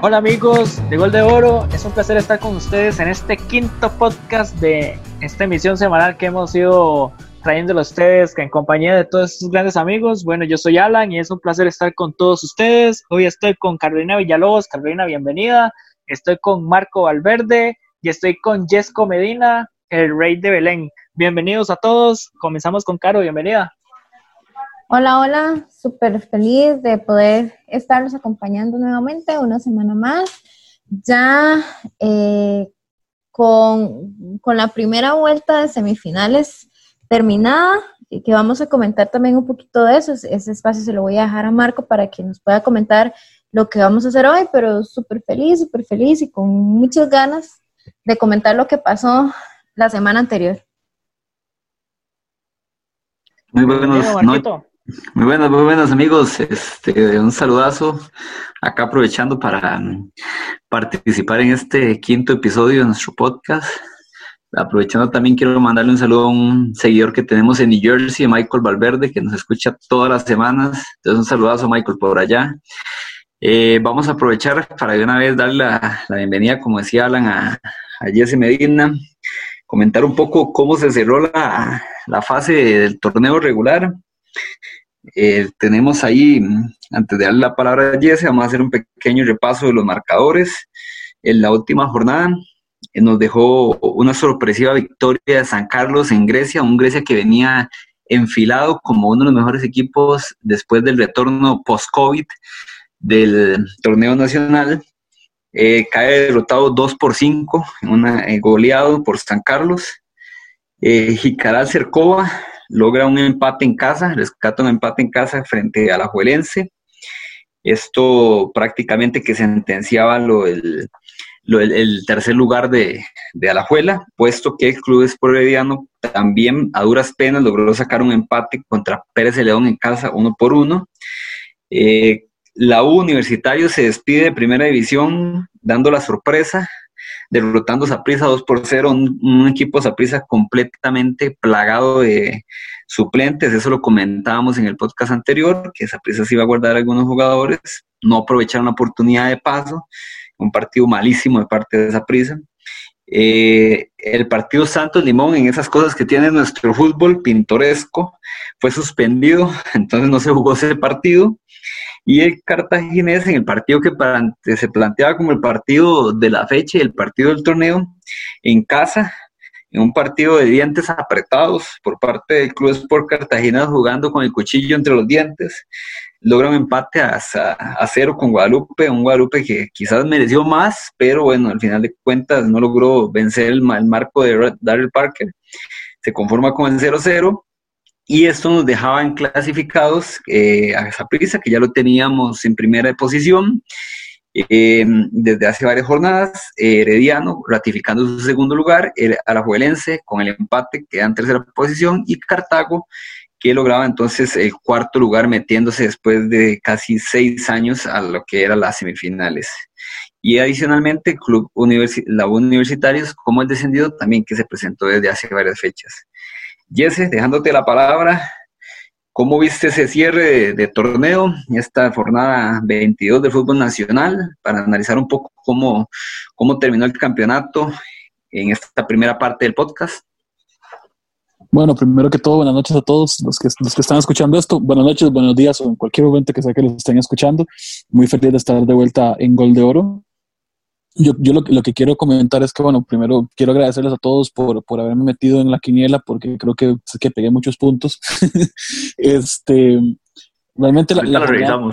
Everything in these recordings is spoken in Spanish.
Hola amigos de Gol de Oro, es un placer estar con ustedes en este quinto podcast de esta emisión semanal que hemos ido trayéndolo a ustedes en compañía de todos estos grandes amigos. Bueno, yo soy Alan y es un placer estar con todos ustedes. Hoy estoy con Carolina Villalobos. Carolina, bienvenida. Estoy con Marco Valverde y estoy con Jesco Medina, el rey de Belén. Bienvenidos a todos. Comenzamos con Caro, bienvenida. Hola, hola, súper feliz de poder estarlos acompañando nuevamente una semana más. Ya eh, con, la primera vuelta de semifinales terminada, y que vamos a comentar también un poquito de eso. Ese espacio se lo voy a dejar a Marco para que nos pueda comentar lo que vamos a hacer hoy, pero súper feliz, súper feliz y con muchas ganas de comentar lo que pasó la semana anterior. Muy buenos, muy buenas, muy buenas amigos. Este, un saludazo acá aprovechando para mm, participar en este quinto episodio de nuestro podcast. Aprovechando también quiero mandarle un saludo a un seguidor que tenemos en New Jersey, Michael Valverde, que nos escucha todas las semanas. Entonces un saludazo Michael por allá. Eh, vamos a aprovechar para de una vez darle la, bienvenida, como decía Alan, a, a Jesse Medina, comentar un poco cómo se cerró la, la fase del torneo regular eh, tenemos ahí, antes de darle la palabra a Jesse, vamos a hacer un pequeño repaso de los marcadores. En la última jornada eh, nos dejó una sorpresiva victoria de San Carlos en Grecia, un Grecia que venía enfilado como uno de los mejores equipos después del retorno post-COVID del torneo nacional. Eh, cae derrotado 2 por 5, una, goleado por San Carlos. Jicaral Cercova logra un empate en casa, rescata un empate en casa frente a la Juelense. Esto prácticamente que sentenciaba lo, el, tercer lugar de, de, Alajuela, puesto que el Club Esporediano también a duras penas logró sacar un empate contra Pérez de León en casa uno por uno. Eh, la U Universitario se despide de primera división dando la sorpresa derrotando a Saprissa 2 por 0, un, equipo Saprissa completamente plagado de suplentes, eso lo comentábamos en el podcast anterior, que Saprissa se iba a guardar algunos jugadores, no aprovecharon la oportunidad de paso, un partido malísimo de parte de Saprissa. Eh, el partido Santos Limón, en esas cosas que tiene nuestro fútbol pintoresco, fue suspendido, entonces no se jugó ese partido. Y el cartaginés en el partido que se planteaba como el partido de la fecha y el partido del torneo, en casa, en un partido de dientes apretados por parte del Club Sport Cartagena jugando con el cuchillo entre los dientes, logra un empate a, a, cero con Guadalupe, un Guadalupe que quizás mereció más, pero bueno, al final de cuentas no logró vencer el, el marco de Daryl Parker, se conforma con el 0-0 y esto nos dejaba en clasificados eh, a esa prisa, que ya lo teníamos en primera posición eh, desde hace varias jornadas. Herediano ratificando su segundo lugar, Alajuelense con el empate queda en tercera posición y Cartago que lograba entonces el cuarto lugar metiéndose después de casi seis años a lo que eran las semifinales. Y adicionalmente, Club la Universitarios, como el descendido, también que se presentó desde hace varias fechas. Jesse, dejándote la palabra, ¿cómo viste ese cierre de, torneo, esta jornada 22 del fútbol nacional, para analizar un poco cómo, cómo terminó el campeonato en esta primera parte del podcast? Bueno, primero que todo, buenas noches a todos los que, los que están escuchando esto. Buenas noches, buenos días o en cualquier momento que sea que los estén escuchando. Muy feliz de estar de vuelta en Gol de Oro. Yo, yo lo, lo, que quiero comentar es que, bueno, primero quiero agradecerles a todos por, por haberme metido en la quiniela, porque creo que, que pegué muchos puntos. este, realmente la, la jornada,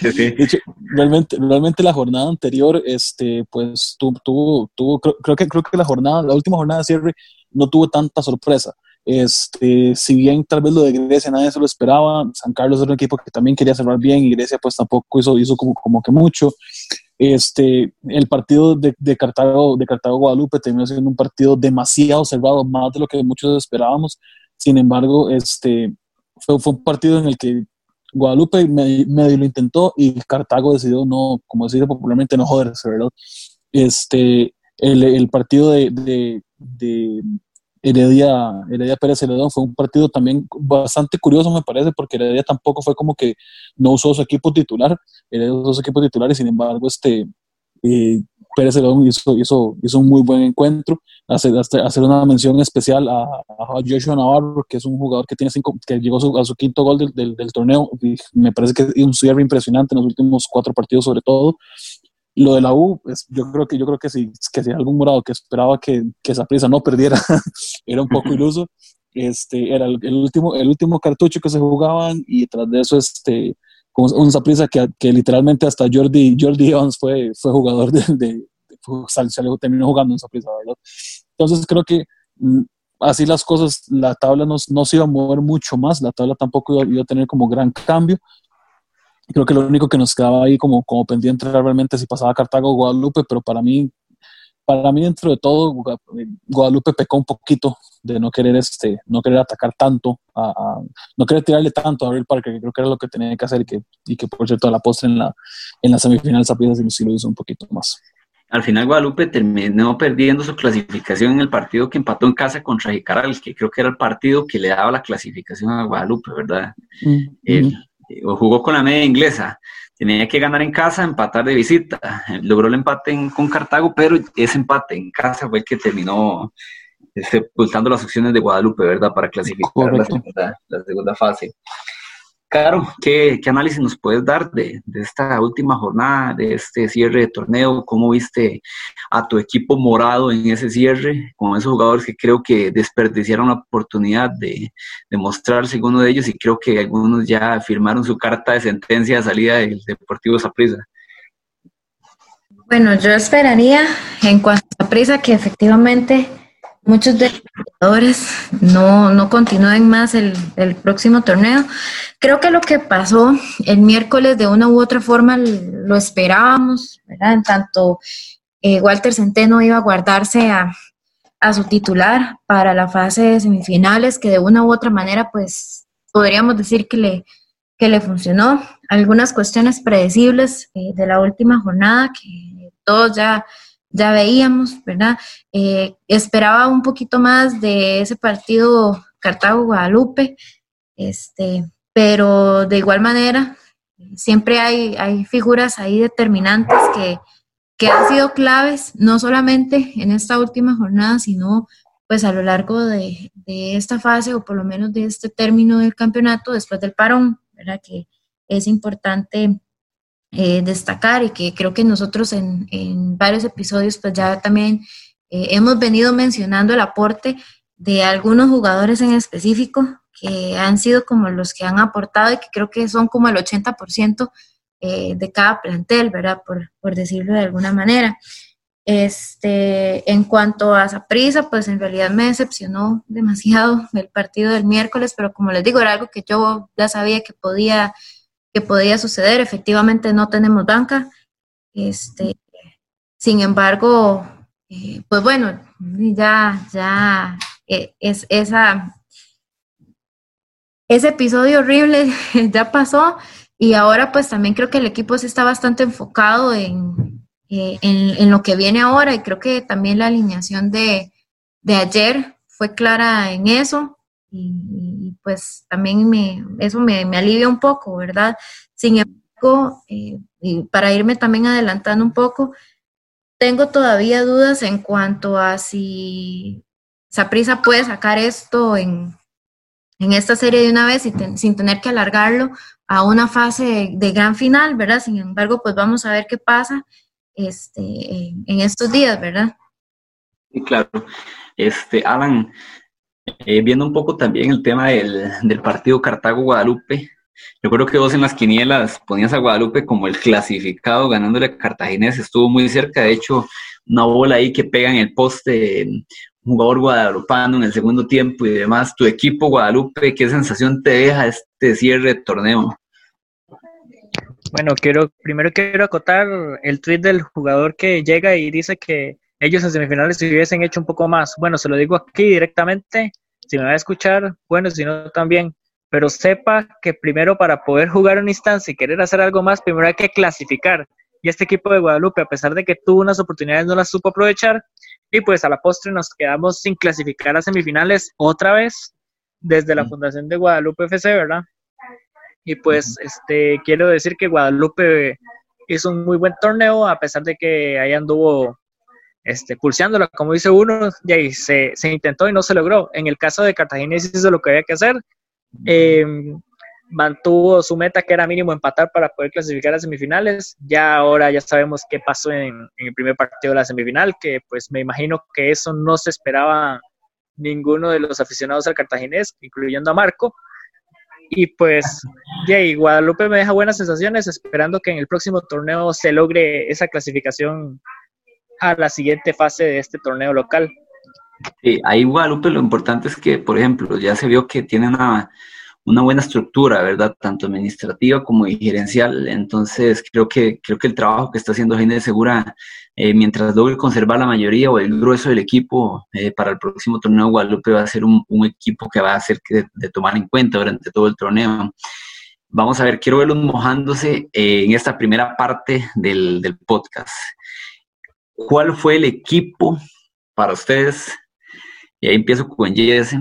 realmente, realmente la jornada anterior, este, pues tuvo, tuvo, tuvo creo, que creo que la jornada, la última jornada de cierre no tuvo tanta sorpresa. Este, si bien tal vez lo de Grecia nadie se lo esperaba, San Carlos era un equipo que también quería cerrar bien y Grecia pues tampoco hizo, hizo como, como que mucho. Este, el partido de, de, Cartago, de Cartago Guadalupe terminó siendo un partido demasiado cerrado, más de lo que muchos esperábamos. Sin embargo, este, fue, un partido en el que Guadalupe medio, lo intentó y Cartago decidió no, como decir popularmente, no joderse, ¿verdad? Este, el, el partido de, de, Heredia, Heredia Pérez Celedón. Fue un partido también bastante curioso, me parece, porque Heredia tampoco fue como que no usó su equipo titular, Heredia usó su equipo titular y sin embargo este, eh, Pérez Celedón hizo, hizo, hizo, un muy buen encuentro. Hacer, hacer una mención especial a, Joshua Navarro, que es un jugador que, tiene cinco, que llegó a su, quinto gol del, del, del, torneo. Y me parece que es un cierre impresionante en los últimos cuatro partidos, sobre todo. Lo de la U, pues, yo creo que yo creo que si, que si algún morado que esperaba que, que esa prisa no perdiera, era un poco iluso. Este, era el, último, el último cartucho que se jugaban y tras de eso, este, un prisa que, que, literalmente hasta Jordi, Jordi Evans fue, fue jugador de, de, salió, terminó jugando en prisa, ¿verdad? Entonces creo que mm, así las cosas, la tabla no, no se iba a mover mucho más, la tabla tampoco iba, iba a tener como gran cambio, creo que lo único que nos quedaba ahí como, como pendiente realmente si pasaba Cartago o Guadalupe, pero para mí, para mí dentro de todo, Guadalupe pecó un poquito de no querer, este, no querer atacar tanto, a, no querer tirarle tanto a Abril Parker, que creo que era lo que tenía que hacer y que, y que por cierto a la postre en la, en la semifinal Zapidas sí lo hizo un poquito más. Al final Guadalupe terminó perdiendo su clasificación en el partido que empató en casa contra Jicaral, que creo que era el partido que le daba la clasificación a Guadalupe, ¿verdad? Mm o jugó con la media inglesa. Tenía que ganar en casa, empatar de visita. Logró el empate con Cartago, pero ese empate en casa fue el que terminó sepultando las opciones de Guadalupe, ¿verdad? Para clasificar la segunda, la segunda, fase. Caro, ¿qué, análisis nos puedes dar de, esta última jornada, de este cierre de torneo? ¿Cómo viste a tu equipo morado en ese cierre, con esos jugadores que creo que desperdiciaron la oportunidad de, de mostrarse uno de ellos y creo que algunos ya firmaron su carta de sentencia de salida del Deportivo Saprissa? Bueno, yo esperaría en cuanto a prisa que efectivamente muchos de los jugadores no, no continúen más el, el, próximo torneo. Creo que lo que pasó el miércoles de una u otra forma lo esperábamos, ¿verdad? En tanto eh, Walter Centeno iba a guardarse a, a, su titular para la fase de semifinales, que de una u otra manera, pues podríamos decir que le, que le funcionó. Algunas cuestiones predecibles eh, de la última jornada que todos ya ya veíamos, ¿verdad? Eh, esperaba un poquito más de ese partido Cartago-Guadalupe, este, pero de igual manera, siempre hay, hay figuras ahí determinantes que, que han sido claves, no solamente en esta última jornada, sino pues a lo largo de, de, esta fase o por lo menos de este término del campeonato después del parón, ¿verdad? Que es importante eh, destacar y que creo que nosotros en, en varios episodios pues ya también eh, hemos venido mencionando el aporte de algunos jugadores en específico que han sido como los que han aportado y que creo que son como el 80% eh, de cada plantel, ¿verdad? Por, por, decirlo de alguna manera. Este, en cuanto a prisa pues en realidad me decepcionó demasiado el partido del miércoles, pero como les digo, era algo que yo ya sabía que podía que podía suceder. Efectivamente no tenemos banca. Este, sin embargo, eh, pues bueno, ya, ya eh, es esa ese episodio horrible ya pasó y ahora pues también creo que el equipo se está bastante enfocado en, eh, en, lo que viene ahora y creo que también la alineación de, de ayer fue clara en eso y, pues también me, eso me, alivia un poco, ¿verdad? Sin embargo, eh, y para irme también adelantando un poco, tengo todavía dudas en cuanto a si Saprisa puede sacar esto en, en, esta serie de una vez y sin tener que alargarlo a una fase de, gran final, ¿verdad? Sin embargo, pues vamos a ver qué pasa este, en, en estos días, ¿verdad? Sí, claro. Este, Alan, eh, viendo un poco también el tema del, del partido Cartago-Guadalupe, yo creo que vos en las quinielas ponías a Guadalupe como el clasificado ganándole a Cartaginés, estuvo muy cerca, de hecho, una bola ahí que pega en el poste, un jugador guadalupano en el segundo tiempo y demás. Tu equipo Guadalupe, ¿qué sensación te deja este cierre de torneo? Bueno, quiero, primero quiero acotar el tweet del jugador que llega y dice que ellos en semifinales se hubiesen hecho un poco más. Bueno, se lo digo aquí directamente, si me va a escuchar, bueno, si no también, pero sepa que primero para poder jugar una instancia y querer hacer algo más, primero hay que clasificar. y este equipo de Guadalupe, a pesar de que tuvo unas oportunidades, no las supo aprovechar. Y pues a la postre nos quedamos sin clasificar a semifinales otra vez desde la fundación de Guadalupe FC, ¿verdad? Y pues este quiero decir que Guadalupe hizo un muy buen torneo, a pesar de que ahí anduvo este, pulseándola, como dice uno, y ahí se, se, intentó y no se logró. En el caso de Cartagena hizo lo que había que hacer. Eh, mantuvo su meta que era mínimo empatar para poder clasificar a semifinales. Ya ahora ya sabemos qué pasó en, el primer partido de la semifinal, que pues me imagino que eso no se esperaba ninguno de los aficionados al cartaginés, incluyendo a Marco. Y pues, y Guadalupe me deja buenas sensaciones, esperando que en el próximo torneo se logre esa clasificación a la siguiente fase de este torneo local. Sí, ahí Guadalupe lo importante es que, por ejemplo, ya se vio que tiene una buena estructura, ¿verdad? Tanto administrativa como gerencial. Entonces, creo que, creo que el trabajo que está haciendo Gine Segura, eh, mientras logre conservar la mayoría o el grueso del equipo eh, para el próximo torneo, Guadalupe va a ser un, equipo que va a ser que de, tomar en cuenta durante todo el torneo. Vamos a ver, quiero verlos mojándose eh, en esta primera parte del, del podcast. ¿Cuál fue el equipo para ustedes? Y ahí empiezo con Jesse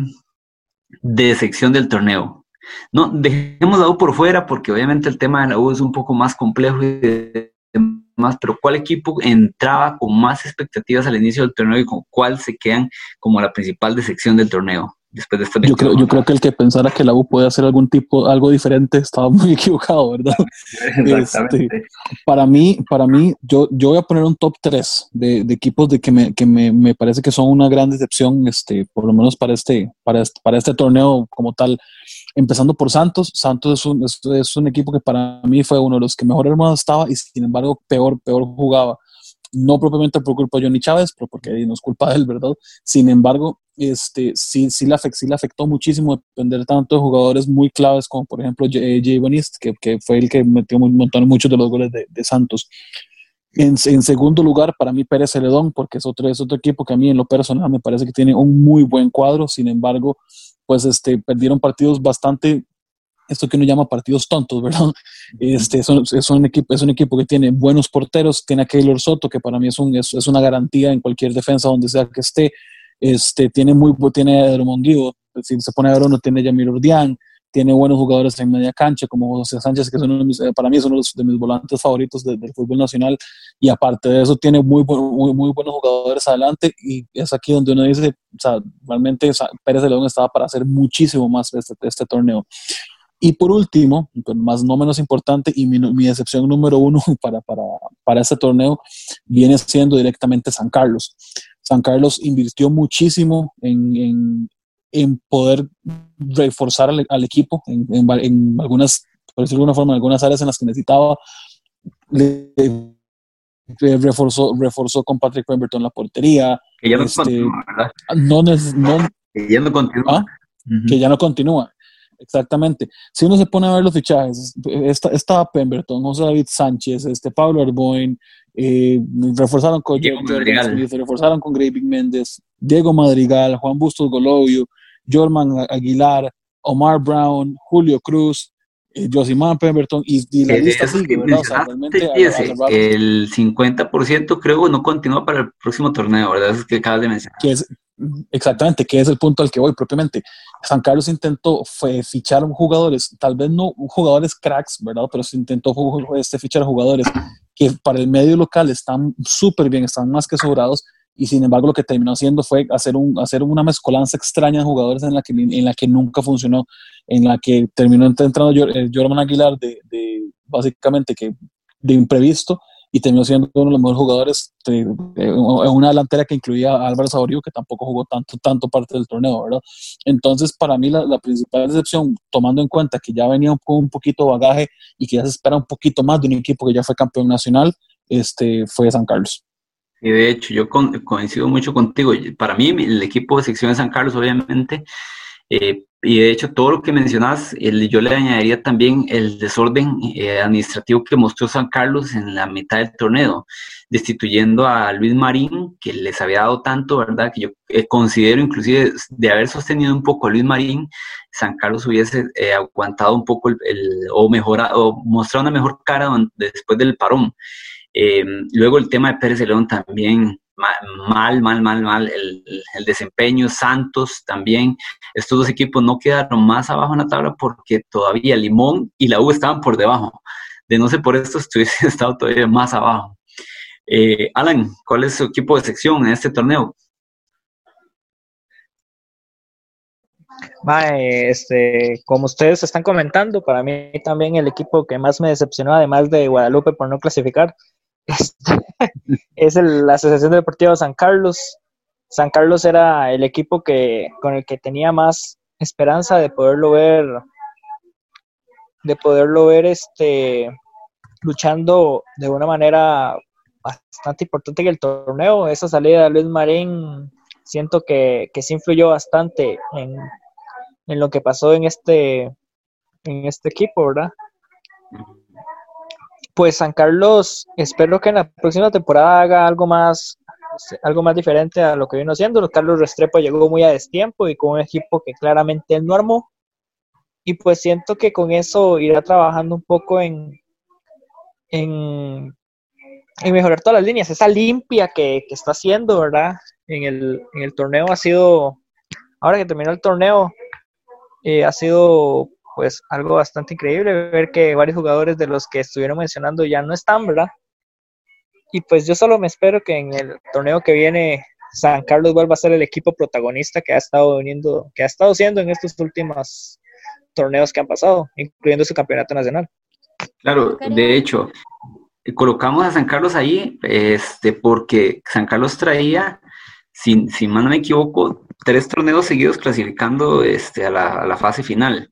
de sección del torneo. No, dejemos la U por fuera porque obviamente el tema de la U es un poco más complejo y demás, pero ¿cuál equipo entraba con más expectativas al inicio del torneo y con cuál se quedan como la principal decepción del torneo? Después de esta yo creo, yo creo que el que pensara que la U puede hacer algún tipo, algo diferente, estaba muy equivocado, ¿verdad? Este, para mí, para mí yo, yo voy a poner un top 3 de, de equipos de que, me, que me, me, parece que son una gran decepción, este, por lo menos para este, para este, para este torneo como tal empezando por Santos. Santos es un, es, un, equipo que para mí fue uno de los que mejor armado estaba y sin embargo peor, peor jugaba. No propiamente por culpa de Johnny Chávez, pero porque no es culpa de él, ¿verdad? Sin embargo, este, sí, sí, afectó, sí le afectó muchísimo depender tanto de jugadores muy claves como por ejemplo Jay, Jay que, que, fue el que metió un montón, muchos de los goles de, de Santos. En, en, segundo lugar, para mí Pérez Celedón, porque es otro, es otro equipo que a mí en lo personal me parece que tiene un muy buen cuadro, sin embargo, pues este, perdieron partidos bastante, esto que uno llama partidos tontos, ¿verdad? Este, es, un, equipo, es un equipo que tiene buenos porteros, tiene a Keylor Soto, que para mí es, un, es, una garantía en cualquier defensa donde sea que esté, este, tiene muy tiene a si se pone a ver uno tiene a Yamir Urdián, tiene buenos jugadores en media cancha, como José Sánchez, que eh, para mí es uno de mis volantes favoritos del fútbol nacional, y aparte de eso tiene muy, muy, muy, buenos jugadores adelante, y es aquí donde uno dice, o sea, realmente Pérez de León estaba para hacer muchísimo más este, este torneo. Y por último, más no menos importante, y mi, mi decepción número uno para, para, para este torneo viene siendo directamente San Carlos. San Carlos invirtió muchísimo en, en, en poder reforzar al, equipo en, en, algunas, por decirlo de alguna forma, en algunas áreas en las que necesitaba. Le, reforzó, reforzó con Patrick Pemberton la portería. Que ya no este, continúa, No, no, que ya no continúa. ¿Ah? Que ya no continúa. Exactamente. Si uno se pone a ver los fichajes, estaba Pemberton, José David Sánchez, este Pablo Arboin, eh, reforzaron con reforzaron con Graving Méndez, Diego Madrigal, Juan Bustos Golovio, Jorman Aguilar, Omar Brown, Julio Cruz, eh, Josimán Pemberton y, la lista sigue, ¿verdad? el 50% creo no continúa para el próximo torneo, ¿verdad? Es que acabas de mencionar. Que es, exactamente, que es el punto al que voy propiamente. San Carlos intentó fue, fichar jugadores, tal vez no jugadores cracks, ¿verdad? Pero se intentó este, fichar jugadores que para el medio local están súper bien, están más que sobrados y sin embargo lo que terminó haciendo fue hacer, un, hacer una mezcolanza extraña de jugadores en la que, en la que nunca funcionó, en la que terminó entrando Jorman Aguilar de, de, básicamente que de imprevisto y terminó siendo uno de los mejores jugadores en una delantera que incluía a Álvaro Saborío, que tampoco jugó tanto, tanto parte del torneo, ¿verdad? Entonces, para mí, la, la principal decepción, tomando en cuenta que ya venía con un poquito bagaje y que ya se espera un poquito más de un equipo que ya fue campeón nacional, este, fue San Carlos. Y de hecho, yo coincido mucho contigo. Para mí, el equipo de sección de San Carlos, obviamente, eh, y de hecho, todo lo que mencionas, yo le añadiría también el desorden eh, administrativo que mostró San Carlos en la mitad del torneo, destituyendo a Luis Marín, que les había dado tanto, ¿verdad? Que yo eh, considero inclusive de haber sostenido un poco a Luis Marín, San Carlos hubiese aguantado un poco el, o mejorado, o mostrado una mejor cara después del parón. Luego el tema de Pérez de León también, mal, mal, mal, mal. El, desempeño, Santos también. Estos dos equipos no quedaron más abajo en la tabla porque todavía Limón y la U estaban por debajo. De no ser por esto, estuviesen estado todavía más abajo. Eh, Alan, ¿cuál es su equipo de sección en este torneo? este, como ustedes están comentando, para mí también el equipo que más me decepcionó, además de Guadalupe por no clasificar, es la Asociación Deportiva San Carlos. San Carlos era el equipo que, con el que tenía más esperanza de poderlo ver, de poderlo ver este, luchando de una manera bastante importante en el torneo. Esa salida de Luis Marín siento que, que sí influyó bastante en, en lo que pasó en este, en este equipo, ¿verdad? Pues San Carlos, espero que en la próxima temporada haga algo más algo más diferente a lo que vino haciendo. Carlos Restrepo llegó muy a destiempo y con un equipo que claramente él no armó. Y pues siento que con eso irá trabajando un poco en, en, mejorar todas las líneas. Esa limpia que, está haciendo, ¿verdad? En el, en el torneo ha sido, ahora que terminó el torneo, eh, ha sido pues algo bastante increíble ver que varios jugadores de los que estuvieron mencionando ya no están, ¿verdad? Y pues yo solo me espero que en el torneo que viene San Carlos vuelva a ser el equipo protagonista que ha estado viniendo, que ha estado siendo en estos últimos torneos que han pasado, incluyendo su campeonato nacional. Claro, de hecho, colocamos a San Carlos ahí, este, porque San Carlos traía, si, si mal no me equivoco, tres torneos seguidos clasificando este, a, la, a la fase final.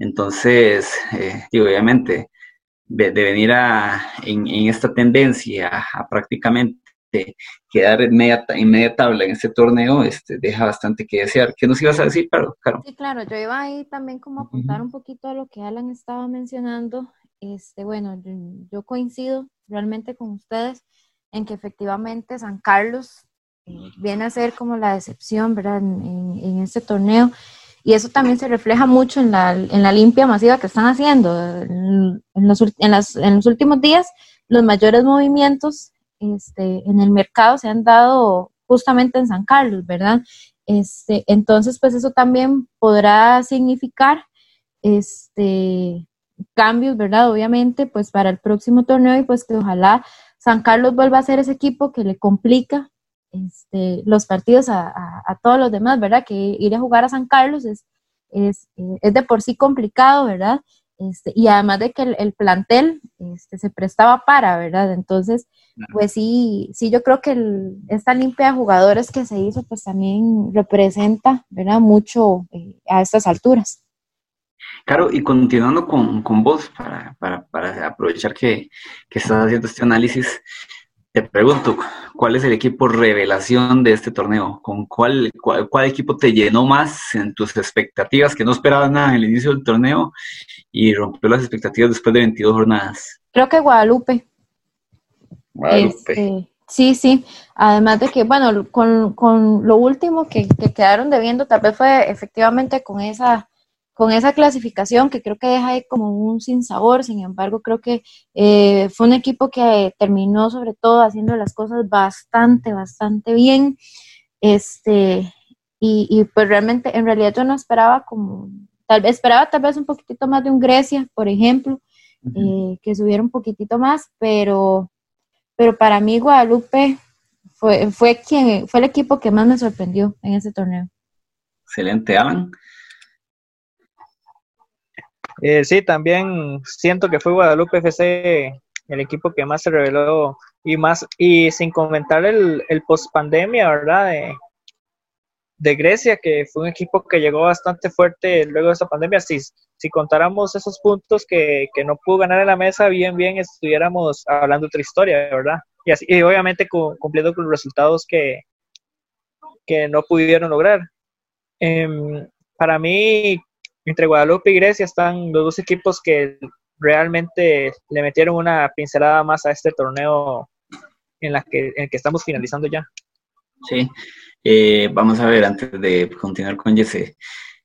Entonces, eh, obviamente, de, venir a, en, esta tendencia a, prácticamente quedar en media, en tabla en este torneo, este, deja bastante que desear. ¿Qué nos ibas a decir, Caro? Sí, claro, yo iba ahí también como a apuntar un poquito a lo que Alan estaba mencionando. Este, bueno, yo, coincido realmente con ustedes en que efectivamente San Carlos eh, viene a ser como la decepción, ¿verdad? En, en este torneo. Y eso también se refleja mucho en la, en la limpia masiva que están haciendo. En los, en, las, en los últimos días, los mayores movimientos este, en el mercado se han dado justamente en San Carlos, ¿verdad? Este, entonces, pues eso también podrá significar este, cambios, ¿verdad? Obviamente, pues para el próximo torneo y pues que ojalá San Carlos vuelva a ser ese equipo que le complica este, los partidos a, todos los demás, ¿verdad? Que ir a jugar a San Carlos es, es, eh, es de por sí complicado, ¿verdad? Este, y además de que el, plantel este, se prestaba para, ¿verdad? Entonces, pues sí, sí, yo creo que esta limpia de jugadores que se hizo, pues también representa, ¿verdad? Mucho eh, a estas alturas. Claro, y continuando con, con vos, para, para, para aprovechar que, que, estás haciendo este análisis, te pregunto, ¿cuál es el equipo revelación de este torneo? ¿Con cuál, cuál, equipo te llenó más en tus expectativas que no esperabas nada en el inicio del torneo y rompió las expectativas después de 22 jornadas? Creo que Guadalupe. Guadalupe. Este, sí, sí. Además de que, bueno, con, con lo último que, que quedaron debiendo, tal vez fue efectivamente con esa con esa clasificación que creo que deja ahí como un sinsabor, sin embargo creo que eh, fue un equipo que terminó sobre todo haciendo las cosas bastante, bastante bien, este, y, pues realmente, en realidad yo no esperaba como, tal vez esperaba tal vez un poquitito más de un Grecia, por ejemplo, eh, que subiera un poquitito más, pero, pero para mí Guadalupe fue, fue, quien, fue el equipo que más me sorprendió en ese torneo. Excelente, Alan. Eh, sí, también siento que fue Guadalupe FC el equipo que más se reveló y más, y sin comentar el, el post pandemia, ¿verdad? De, de, Grecia, que fue un equipo que llegó bastante fuerte luego de esa pandemia. Si, si contáramos esos puntos que, que no pudo ganar en la mesa, bien, bien estuviéramos hablando otra historia, ¿verdad? Y, así, y obviamente cumpliendo con los resultados que, que no pudieron lograr. Em, para mí, entre Guadalupe y Grecia están los dos equipos que realmente le metieron una pincelada más a este torneo en, la que, en el que estamos finalizando ya. Sí, eh, vamos a ver, antes de continuar con Jesse,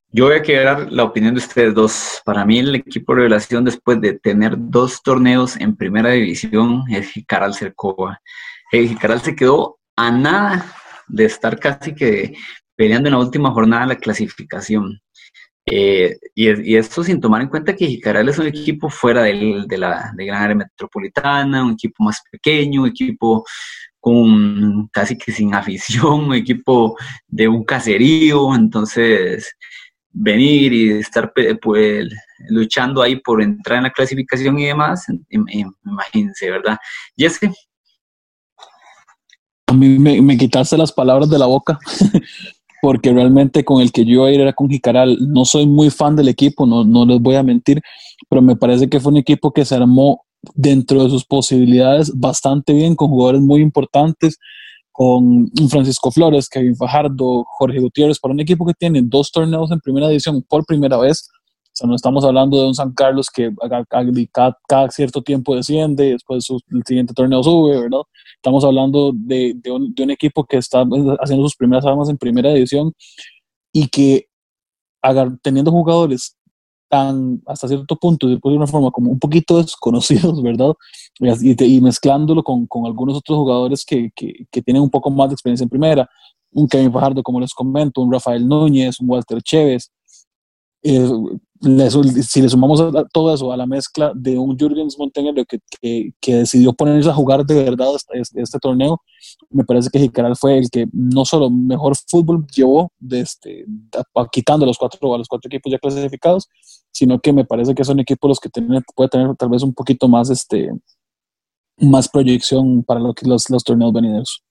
Yo voy a quedar la opinión de ustedes dos. Para mí el equipo de revelación después de tener dos torneos en primera división es Jicaral Cercova. El Jicaral se quedó a nada de estar casi que peleando en la última jornada la clasificación. Eh, y, esto sin tomar en cuenta que Jicaral es un equipo fuera de la de gran área metropolitana, un equipo más pequeño, un equipo con casi que sin afición, un equipo de un caserío, entonces venir y estar pues luchando ahí por entrar en la clasificación y demás, imagínense, ¿verdad? Jesse. A mí me, me quitaste las palabras de la boca. porque realmente con el que yo iba a ir era con Jicaral. No soy muy fan del equipo, no, no les voy a mentir, pero me parece que fue un equipo que se armó dentro de sus posibilidades bastante bien, con jugadores muy importantes, con Francisco Flores, Kevin Fajardo, Jorge Gutiérrez, para un equipo que tiene dos torneos en primera división por primera vez, o sea, no estamos hablando de un San Carlos que cada, cierto tiempo desciende, después el siguiente torneo sube, ¿verdad? Estamos hablando de, de, un, de un, equipo que está haciendo sus primeras armas en primera división y que teniendo jugadores tan hasta cierto punto, de una forma como un poquito desconocidos, ¿verdad? Y, y mezclándolo con, con, algunos otros jugadores que, que, que, tienen un poco más de experiencia en primera, un Kevin Fajardo, como les comento, un Rafael Núñez, un Walter Chévez, eh, si le sumamos todo eso a la mezcla de un Jürgens Montenegro que, que, decidió ponerse a jugar de verdad este, este, torneo, me parece que Jicaral fue el que no solo mejor fútbol llevó, de este, quitando los cuatro, a los cuatro equipos ya clasificados, sino que me parece que son equipos los que tienen, puede tener tal vez un poquito más, este, más proyección para lo que los, los torneos venideros.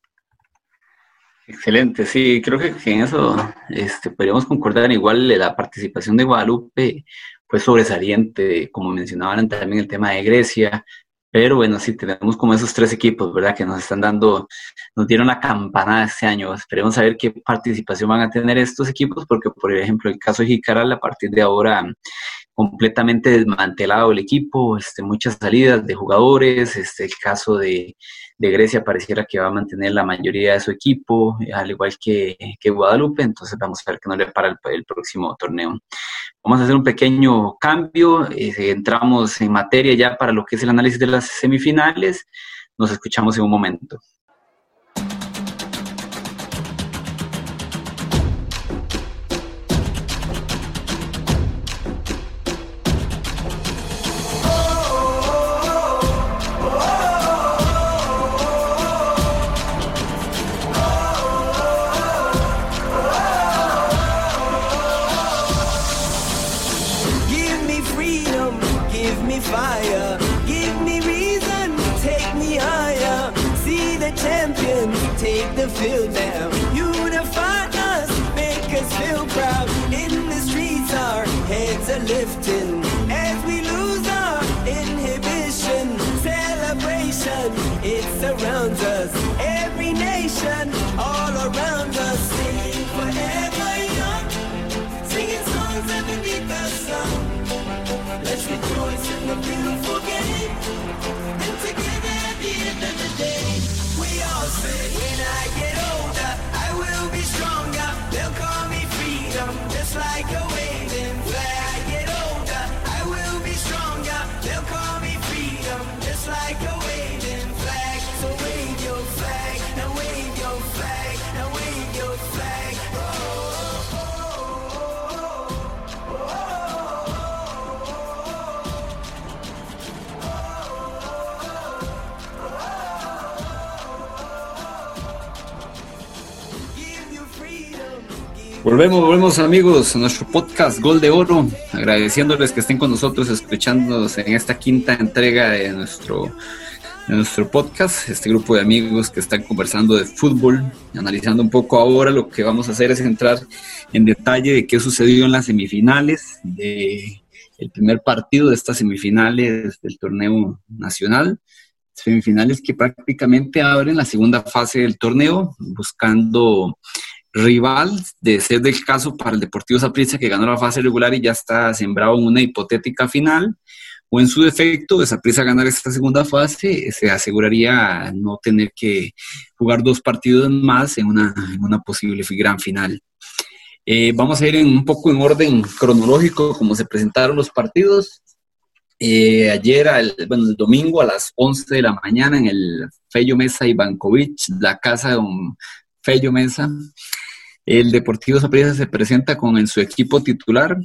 Excelente, sí, creo que en eso este, podríamos concordar. Igual la participación de Guadalupe fue sobresaliente, como mencionaban también el tema de Grecia, pero bueno, sí, tenemos como esos tres equipos, ¿verdad? Que nos están dando, nos dieron la campanada este año. Esperemos saber qué participación van a tener estos equipos, porque por ejemplo, el caso de Jicaral, a partir de ahora completamente desmantelado el equipo, este, muchas salidas de jugadores, este, el caso de, de, Grecia pareciera que va a mantener la mayoría de su equipo, al igual que, que Guadalupe, entonces vamos a ver qué nos le para el, próximo torneo. Vamos a hacer un pequeño cambio, eh, entramos en materia ya para lo que es el análisis de las semifinales, nos escuchamos en un momento. feel that Volvemos, volvemos amigos a nuestro podcast Gol de Oro, agradeciéndoles que estén con nosotros escuchándonos en esta quinta entrega de nuestro, de nuestro podcast, este grupo de amigos que están conversando de fútbol, analizando un poco ahora lo que vamos a hacer es entrar en detalle de qué sucedió en las semifinales, de el primer partido de estas semifinales del torneo nacional, semifinales que prácticamente abren la segunda fase del torneo, buscando rival de ser del caso para el Deportivo Saprissa que ganó la fase regular y ya está sembrado en una hipotética final, o en su defecto, Saprissa ganar esta segunda fase, se aseguraría no tener que jugar dos partidos más en una, en una posible gran final. Eh, vamos a ir en un poco en orden cronológico, como se presentaron los partidos. Eh, ayer, bueno, el domingo a las 11 de la mañana en el Fello Mesa Ivankovic, la casa de un Fello Mesa, el Deportivo Saprissa se presenta con su equipo titular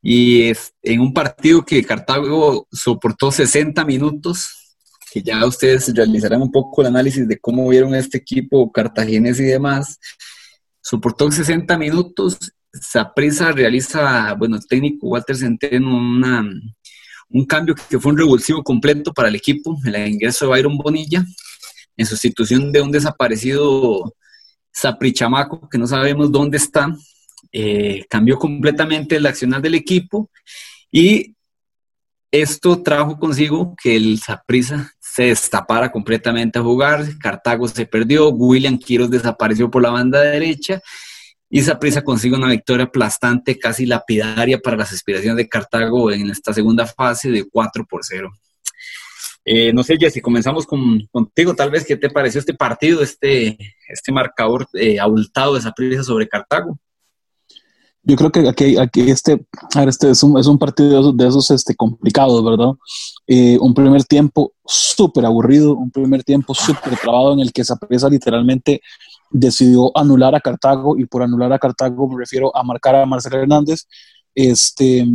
y es, en un partido que Cartago soportó 60 minutos, que ya ustedes realizarán un poco el análisis de cómo vieron este equipo cartaginés y demás. Soportó 60 minutos, Saprissa realiza, bueno, el técnico Walter Centeno, un cambio que fue un revulsivo completo para el equipo, el ingreso de Byron Bonilla, en sustitución de un desaparecido Saprichamaco, que no sabemos dónde está, eh, cambió completamente el accionar del equipo y esto trajo consigo que el Saprisa se destapara completamente a jugar, Cartago se perdió, William Quiros desapareció por la banda derecha y Saprisa consigue una victoria aplastante, casi lapidaria para las aspiraciones de Cartago en esta segunda fase de 4 por 0. Eh, no sé, Jessy, comenzamos con, contigo, tal vez, ¿qué te pareció este partido, este, este marcador eh, abultado de Saprisa sobre Cartago? Yo creo que aquí, aquí este, este es un, es un partido de esos, este, complicados, ¿verdad? Eh, un primer tiempo súper aburrido, un primer tiempo súper trabado en el que Saprissa literalmente decidió anular a Cartago y por anular a Cartago me refiero a marcar a Marcelo Hernández. Este,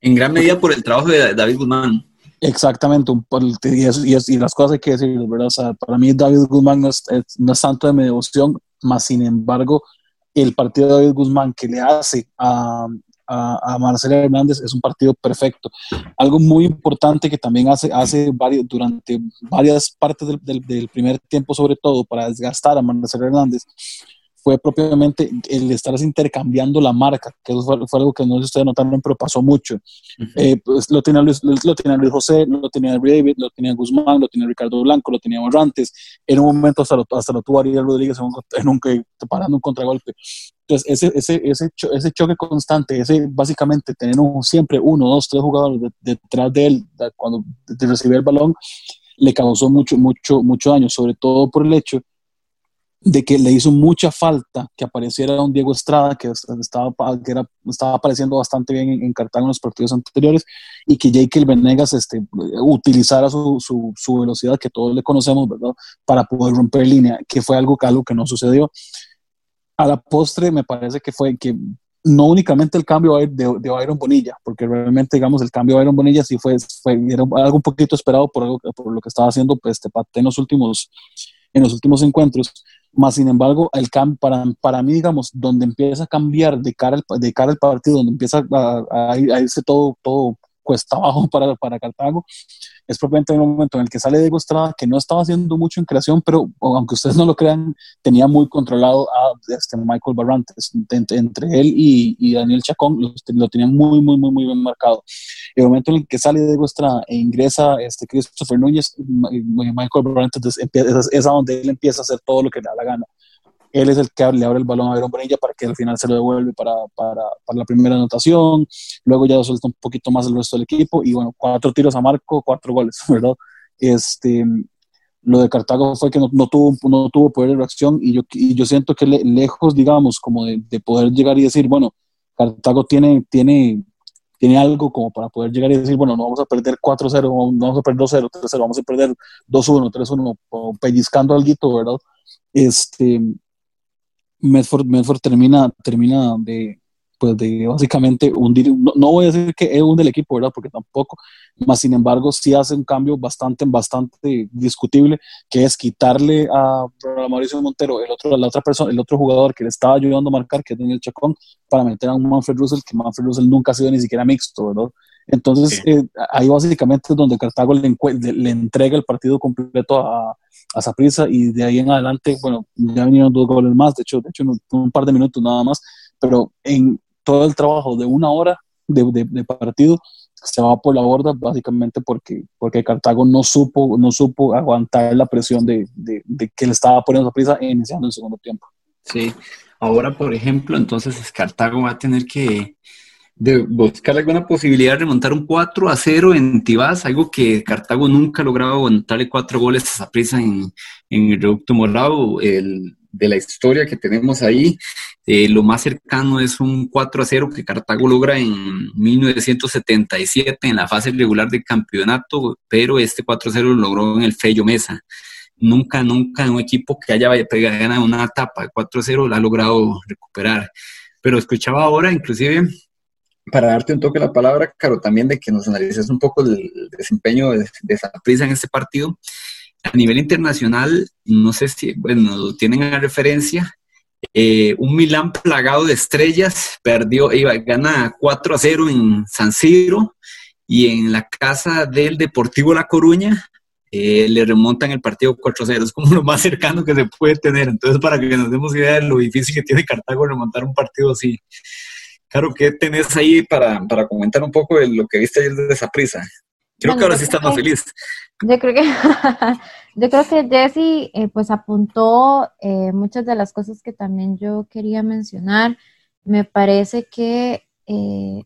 en gran medida por el trabajo de David Guzmán. Exactamente, un, y, y, las cosas hay que decir, ¿verdad? O sea, para mí David Guzmán no es, no es tanto de mi devoción, más sin embargo, el partido de David Guzmán que le hace a, a, Marcelo Hernández es un partido perfecto. Algo muy importante que también hace, hace varios, durante varias partes del, del, primer tiempo, sobre todo para desgastar a Marcelo Hernández, fue propiamente el estar intercambiando la marca, que eso fue, algo que no sé si ustedes notaron, pero pasó mucho. Eh, pues lo tenía, Luis, lo tenía Luis José, lo tenía David, lo tenía Guzmán, lo tenía Ricardo Blanco, lo tenía Morrantes. En un momento hasta lo, hasta lo tuvo Ariel Rodríguez en un, parando un contragolpe. Entonces, ese, ese, ese, ese choque constante, ese básicamente tener siempre uno, dos, tres jugadores detrás de él cuando recibe el balón, le causó mucho, mucho, mucho daño, sobre todo por el hecho de que le hizo mucha falta que apareciera un Diego Estrada, que estaba, que era, estaba apareciendo bastante bien en, Cartago en los partidos anteriores, y que Jake Venegas este, utilizara su, su, su, velocidad, que todos le conocemos, ¿verdad? Para poder romper línea, que fue algo, algo que no sucedió. A la postre me parece que fue que no únicamente el cambio de, de Byron Bonilla, porque realmente, digamos, el cambio de Byron Bonilla sí fue, fue era algo un poquito esperado por, algo, por lo que estaba haciendo este, en los últimos en los últimos encuentros, más sin embargo, el cambio para, para mí, digamos, donde empieza a cambiar de cara al, de cara al partido, donde empieza a, irse todo, todo cuesta abajo para, para Cartago, es propiamente en el momento en el que sale Diego Estrada, que no estaba haciendo mucho en creación, pero aunque ustedes no lo crean, tenía muy controlado a este Michael Barrantes. Entre, él y, y, Daniel Chacón lo, lo, tenían muy, muy, muy, muy bien marcado. El momento en el que sale Diego Estrada e ingresa este Christopher Núñez, Michael Barrantes es, es a donde él empieza a hacer todo lo que le da la gana él es el que le abre el balón a Aaron Bonilla para que al final se lo devuelve para, para, para, la primera anotación, luego ya suelta un poquito más el resto del equipo y bueno, cuatro tiros a marco, cuatro goles, ¿verdad? Este, lo de Cartago fue que no, no tuvo, no tuvo poder de reacción y yo, y yo siento que lejos, digamos, como de, de, poder llegar y decir, bueno, Cartago tiene, tiene, tiene algo como para poder llegar y decir, bueno, no vamos a perder 4-0, no vamos a perder 2-0, 3-0, vamos a perder 2-1, 3-1, pellizcando algo, ¿verdad? Este, Medford, termina, termina de, pues de básicamente hundir, no, voy a decir que es un del equipo, ¿verdad? Porque tampoco, más sin embargo, sí hace un cambio bastante, bastante discutible, que es quitarle a, Mauricio Montero, el otro, la otra persona, el otro jugador que le estaba ayudando a marcar, que es Daniel Chacón, para meter a Manfred Russell, que Manfred Russell nunca ha sido ni siquiera mixto, ¿verdad? Entonces, eh, ahí básicamente es donde Cartago le, le, entrega el partido completo a, a Saprissa y de ahí en adelante, bueno, ya vinieron dos goles más, de hecho, de hecho un par de minutos nada más, pero en todo el trabajo de una hora de, de, partido se va por la borda básicamente porque, porque Cartago no supo, no supo aguantar la presión de, de, que le estaba poniendo Saprissa iniciando el segundo tiempo. Sí, ahora por ejemplo, entonces Cartago va a tener que de buscar alguna posibilidad de remontar un 4 a 0 en Tibás, algo que Cartago nunca lograba aguantarle cuatro goles a esa prisa en, en el Reducto Morado. El, de la historia que tenemos ahí. Eh, lo más cercano es un 4 a 0 que Cartago logra en 1977 en la fase regular del campeonato, pero este 4 a 0 lo logró en el Fello Mesa. Nunca, nunca un equipo que haya ganado una etapa de 4 a 0 la ha logrado recuperar. Pero escuchaba ahora, inclusive, para darte un toque la palabra, Caro, también de que nos analices un poco el, desempeño de, de prisa en este partido a nivel internacional, no sé si, bueno, lo tienen a referencia, eh, un Milán plagado de estrellas, perdió, iba, gana 4 a 0 en San Siro y en la casa del Deportivo La Coruña eh, le remontan el partido 4 a 0. Es como lo más cercano que se puede tener. Entonces, para que nos demos idea de lo difícil que tiene Cartago remontar un partido así. Claro, ¿qué tenés ahí para, para comentar un poco de lo que viste ayer de esa prisa? Creo que ahora sí estás más feliz. Yo creo que, yo creo que Jesse eh, pues apuntó eh, muchas de las cosas que también yo quería mencionar. Me parece que eh,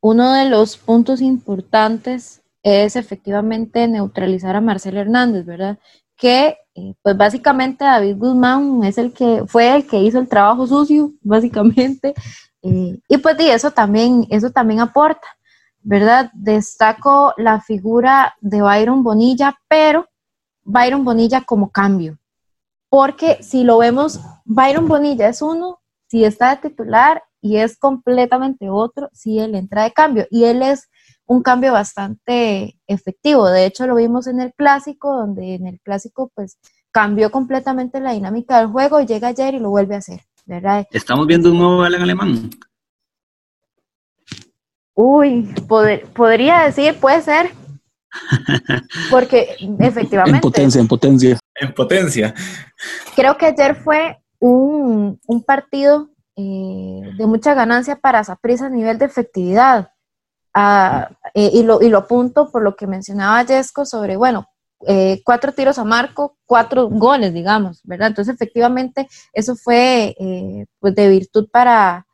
uno de los puntos importantes es efectivamente neutralizar a Marcelo Hernández, ¿verdad? Que pues básicamente David Guzmán es el que fue el que hizo el trabajo sucio, básicamente. y pues y eso también, eso también aporta. ¿verdad? Destaco la figura de Byron Bonilla, pero Byron Bonilla como cambio. Porque si lo vemos, Byron Bonilla es uno, si está de titular y es completamente otro, si él entra de cambio. Y él es un cambio bastante efectivo. De hecho, lo vimos en el clásico, donde en el clásico pues cambió completamente la dinámica del juego, llega ayer y lo vuelve a hacer, ¿verdad? Estamos viendo un nuevo Alan Alemán. Uy, podría decir, puede ser. Porque efectivamente. En potencia, en potencia. En potencia. Creo que ayer fue un, partido eh, de mucha ganancia para Saprissa a nivel de efectividad. Ah, eh, y, lo, y lo apunto por lo que mencionaba Jesco sobre, bueno, eh, cuatro tiros a marco, cuatro goles, digamos, ¿verdad? Entonces, efectivamente, eso fue pues de virtud para,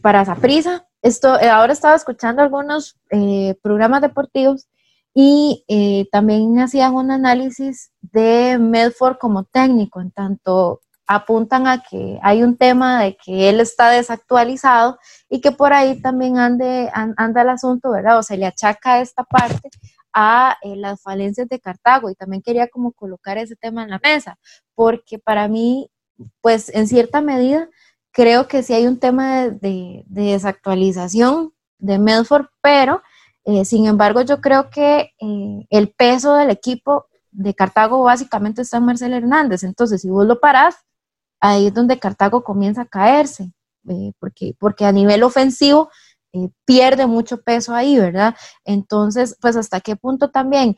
para Saprissa. Esto, eh, ahora estaba escuchando algunos eh, programas deportivos y eh, también hacían un análisis de Medford como técnico, en tanto apuntan a que hay un tema de que él está desactualizado y que por ahí también ande, anda el asunto, ¿verdad? O se le achaca esta parte a las falencias de Cartago y también quería como colocar ese tema en la mesa, porque para mí, pues en cierta medida, creo que sí hay un tema de, desactualización de Medford, pero eh, sin embargo yo creo que eh, el peso del equipo de Cartago básicamente está en Marcel Hernández. Entonces, si vos lo parás, ahí es donde Cartago comienza a caerse, eh, porque, porque a nivel ofensivo pierde mucho peso ahí, ¿verdad? Entonces, pues hasta qué punto también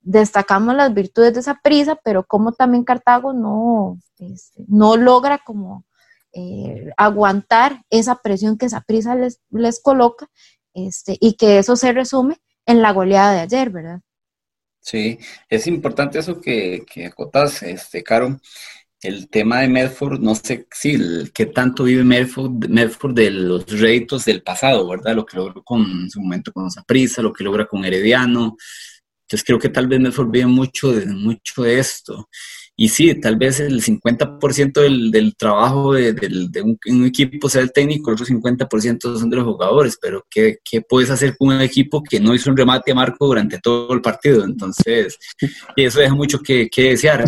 destacamos las virtudes de esa prisa, pero como también Cartago no, este, no logra como eh, aguantar esa presión que esa prisa les, les coloca este, y que eso se resume en la goleada de ayer, ¿verdad? Sí, es importante eso que, que acotas, este, Caro. El tema de Medford, no sé si qué tanto vive Medford, de los réditos del pasado, ¿verdad? Lo que logró con en su momento con prisa lo que logra con Herediano. Entonces creo que tal vez Medford vive mucho de, mucho de esto. Y sí, tal vez el 50% del, del trabajo de, un, equipo sea el técnico, el otro 50% son de los jugadores, pero ¿qué, ¿qué, puedes hacer con un equipo que no hizo un remate a Marco durante todo el partido? Entonces, y eso deja mucho que, que desear.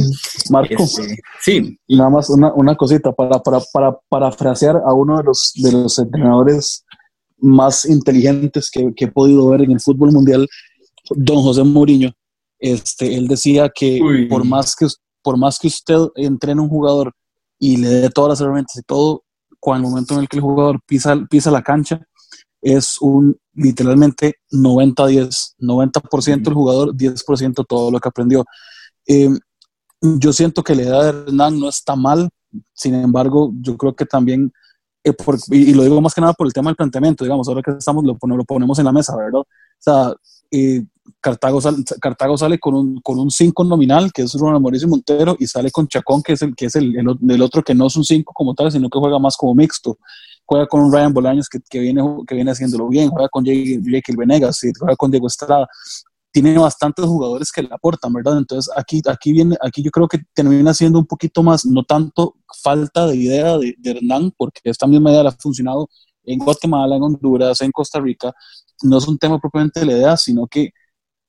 Marco, este, sí. Nada más una, una cosita para, para, para parafrasear a uno de los, de los entrenadores más inteligentes que, que he podido ver en el fútbol mundial, don José Mourinho. Este, él decía que por más que por más que usted entrene un jugador y le dé todas las herramientas y todo, cuando el momento en el que el jugador pisa, pisa la cancha, es un literalmente 90-10, 90%, el jugador, 10% todo lo que aprendió. Em, yo siento que la edad de Hernán no está mal, sin embargo, yo creo que también, eh, y, lo digo más que nada por el tema del planteamiento, digamos, ahora que estamos, lo, lo ponemos en la mesa, ¿verdad? O sea, eh, Cartago, sale, Cartago sale con un, con 5 nominal, que es Ronald Mauricio Montero, y sale con Chacón, que es el que es el, el, otro que no es un 5 como tal, sino que juega más como mixto. Juega con un Ryan Bolaños que, que, viene, que viene haciéndolo bien, juega con Jake, Venegas, juega con Diego Estrada. tiene bastantes jugadores que le aportan, ¿verdad? Entonces aquí, aquí, viene, aquí yo creo que termina siendo un poquito más, no tanto falta de idea de, de Hernán, porque esta misma idea le ha funcionado en Guatemala, en Honduras, en Costa Rica, no es un tema propiamente de la idea, sino que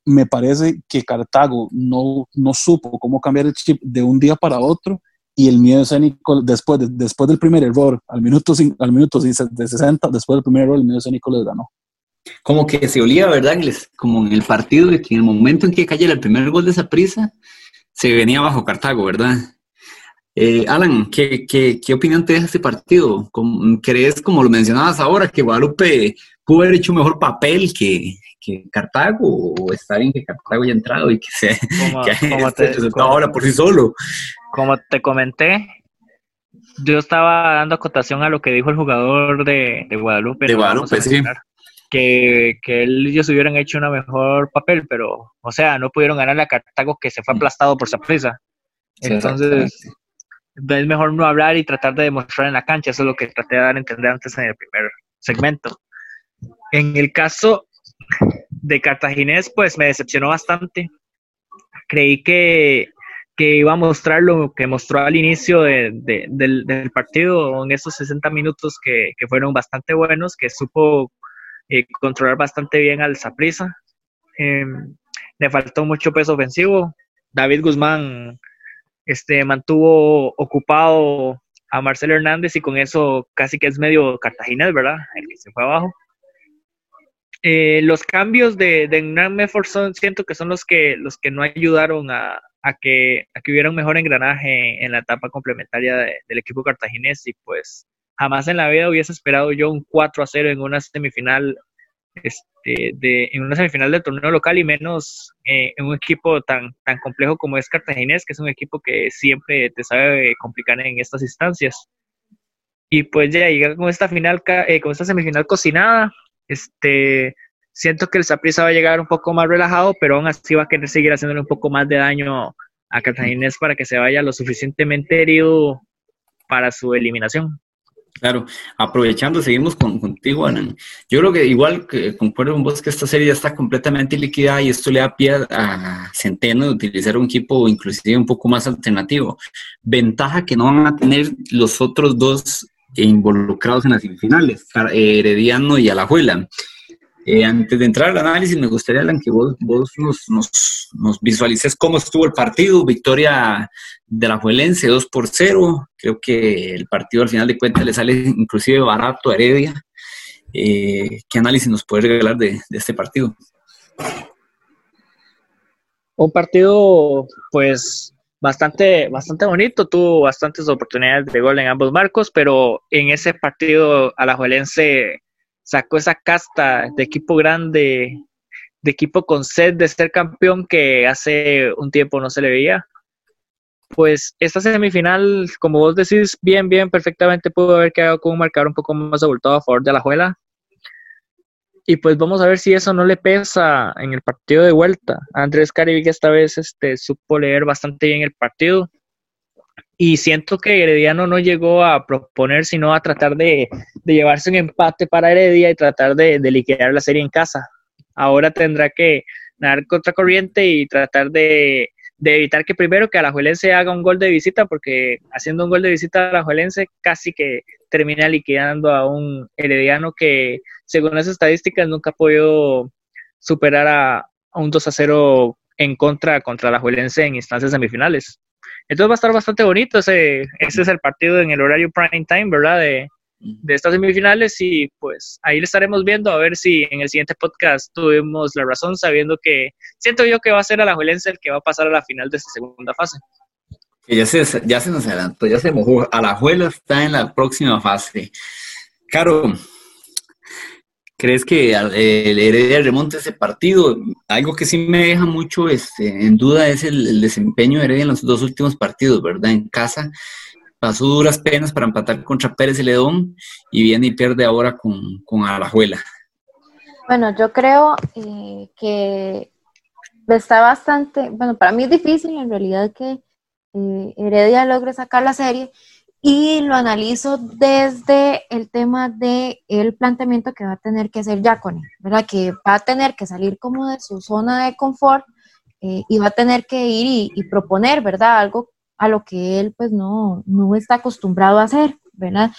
me parece que Cartago no, no supo cómo cambiar el chip de un día para otro y el miedo escénico, después, después del primer error, al minuto, al minuto de 60, después del primer error, el miedo escénico les ganó. Como que se olía, ¿verdad? Como en el partido, que en el momento en que cayera el primer gol de esa prisa, se venía bajo Cartago, ¿verdad? Eh, Alan, ¿qué, ¿qué, qué, opinión te deja este partido? ¿Crees, como lo mencionabas ahora, que Guadalupe pudo haber hecho un mejor papel que, que Cartago o está bien que Cartago haya entrado y que se como, que este ahora por sí solo. Como te comenté, yo estaba dando acotación a lo que dijo el jugador de, de Guadalupe. De Guadalupe, sí. Que, que ellos hubieran hecho un mejor papel, pero, o sea, no pudieron ganarle a Cartago que se fue aplastado por prisa Entonces, es mejor no hablar y tratar de demostrar en la cancha. Eso es lo que traté de dar a entender antes en el primer segmento. En el caso de Cartaginés, pues me decepcionó bastante. Creí que, que iba a mostrar lo que mostró al inicio de, del, del, partido, en esos 60 minutos que, que fueron bastante buenos, que supo eh, controlar bastante bien al Zaprisa. Eh, le faltó mucho peso ofensivo. David Guzmán este, mantuvo ocupado a Marcelo Hernández y con eso casi que es medio Cartaginés, ¿verdad? El que se fue abajo. Eh, los cambios de, de Hernán son, siento que son los que, los que no ayudaron a, que, hubiera un mejor engranaje en la etapa complementaria del equipo cartaginés y pues jamás en la vida hubiese esperado yo un 4 a 0 en una semifinal este, de, en una semifinal del torneo local y menos eh, en un equipo tan, tan complejo como es Cartaginés, que es un equipo que siempre te sabe complicar en estas instancias. Y pues ya llegar con esta final, eh, con esta semifinal cocinada, este, siento que el Saprissa va a llegar un poco más relajado, pero aún así va a querer seguir haciéndole un poco más de daño a Cartaginés para que se vaya lo suficientemente herido para su eliminación. Claro, aprovechando, seguimos con, contigo, Anan. Yo creo que igual que concuerdo con vos que esta serie ya está completamente liquidada y esto le da pie a Centeno de utilizar un equipo inclusive un poco más alternativo. Ventaja que no van a tener los otros dos involucrados en las semifinales, Herediano y Alajuela. Eh, antes de entrar al análisis, me gustaría, que vos, vos nos, nos, visualices cómo estuvo el partido. Victoria de la Juelense 2 por 0. Creo que el partido al final de cuentas le sale inclusive barato a Heredia. Eh, ¿Qué análisis nos puede regalar de, este partido? Un partido, pues, bastante, bastante bonito. Tuvo bastantes oportunidades de gol en ambos marcos, pero en ese partido a la Juelense sacó esa casta de equipo grande, de equipo con sed de ser campeón que hace un tiempo no se le veía. Pues esta semifinal, como vos decís, bien, bien, perfectamente pudo haber quedado con un marcador un poco más abultado a favor de la Juela. Y pues vamos a ver si eso no le pesa en el partido de vuelta. Andrés Caribe esta vez este, supo leer bastante bien el partido y siento que Herediano no llegó a proponer, sino a tratar de, llevarse un empate para Heredia y tratar de, liquidar la serie en casa. Ahora tendrá que nadar contracorriente y tratar de, evitar que primero que Alajuelense haga un gol de visita, porque haciendo un gol de visita a Alajuelense casi que termina liquidando a un Herediano que, según las estadísticas, nunca ha podido superar a, a un 2 a 0 en contra contra Alajuelense en instancias semifinales. Entonces va a estar bastante bonito. Ese, ese es el partido en el horario prime time, ¿verdad? De, de estas semifinales y pues ahí le estaremos viendo a ver si en el siguiente podcast tuvimos la razón sabiendo que siento yo que va a ser a la Juelense el que va a pasar a la final de esta segunda fase. Ya se, ya se nos adelantó, ya se mojó. A la Juela está en la próxima fase. Caro, ¿Crees que el Heredia remonte ese partido? Algo que sí me deja mucho este, en duda es el, desempeño de Heredia en los dos últimos partidos, ¿verdad? En casa pasó duras penas para empatar contra Pérez y Ledón y viene y pierde ahora con, con. Bueno, yo creo eh, que está bastante, bueno, para mí es difícil en realidad que eh, Heredia logre sacar la serie y lo analizo desde el tema de el planteamiento que va a tener que hacer Jacone, ¿verdad? Que va a tener que salir como de su zona de confort eh, y va a tener que ir y, proponer, ¿verdad? Algo a lo que él pues no, no está acostumbrado a hacer, ¿verdad?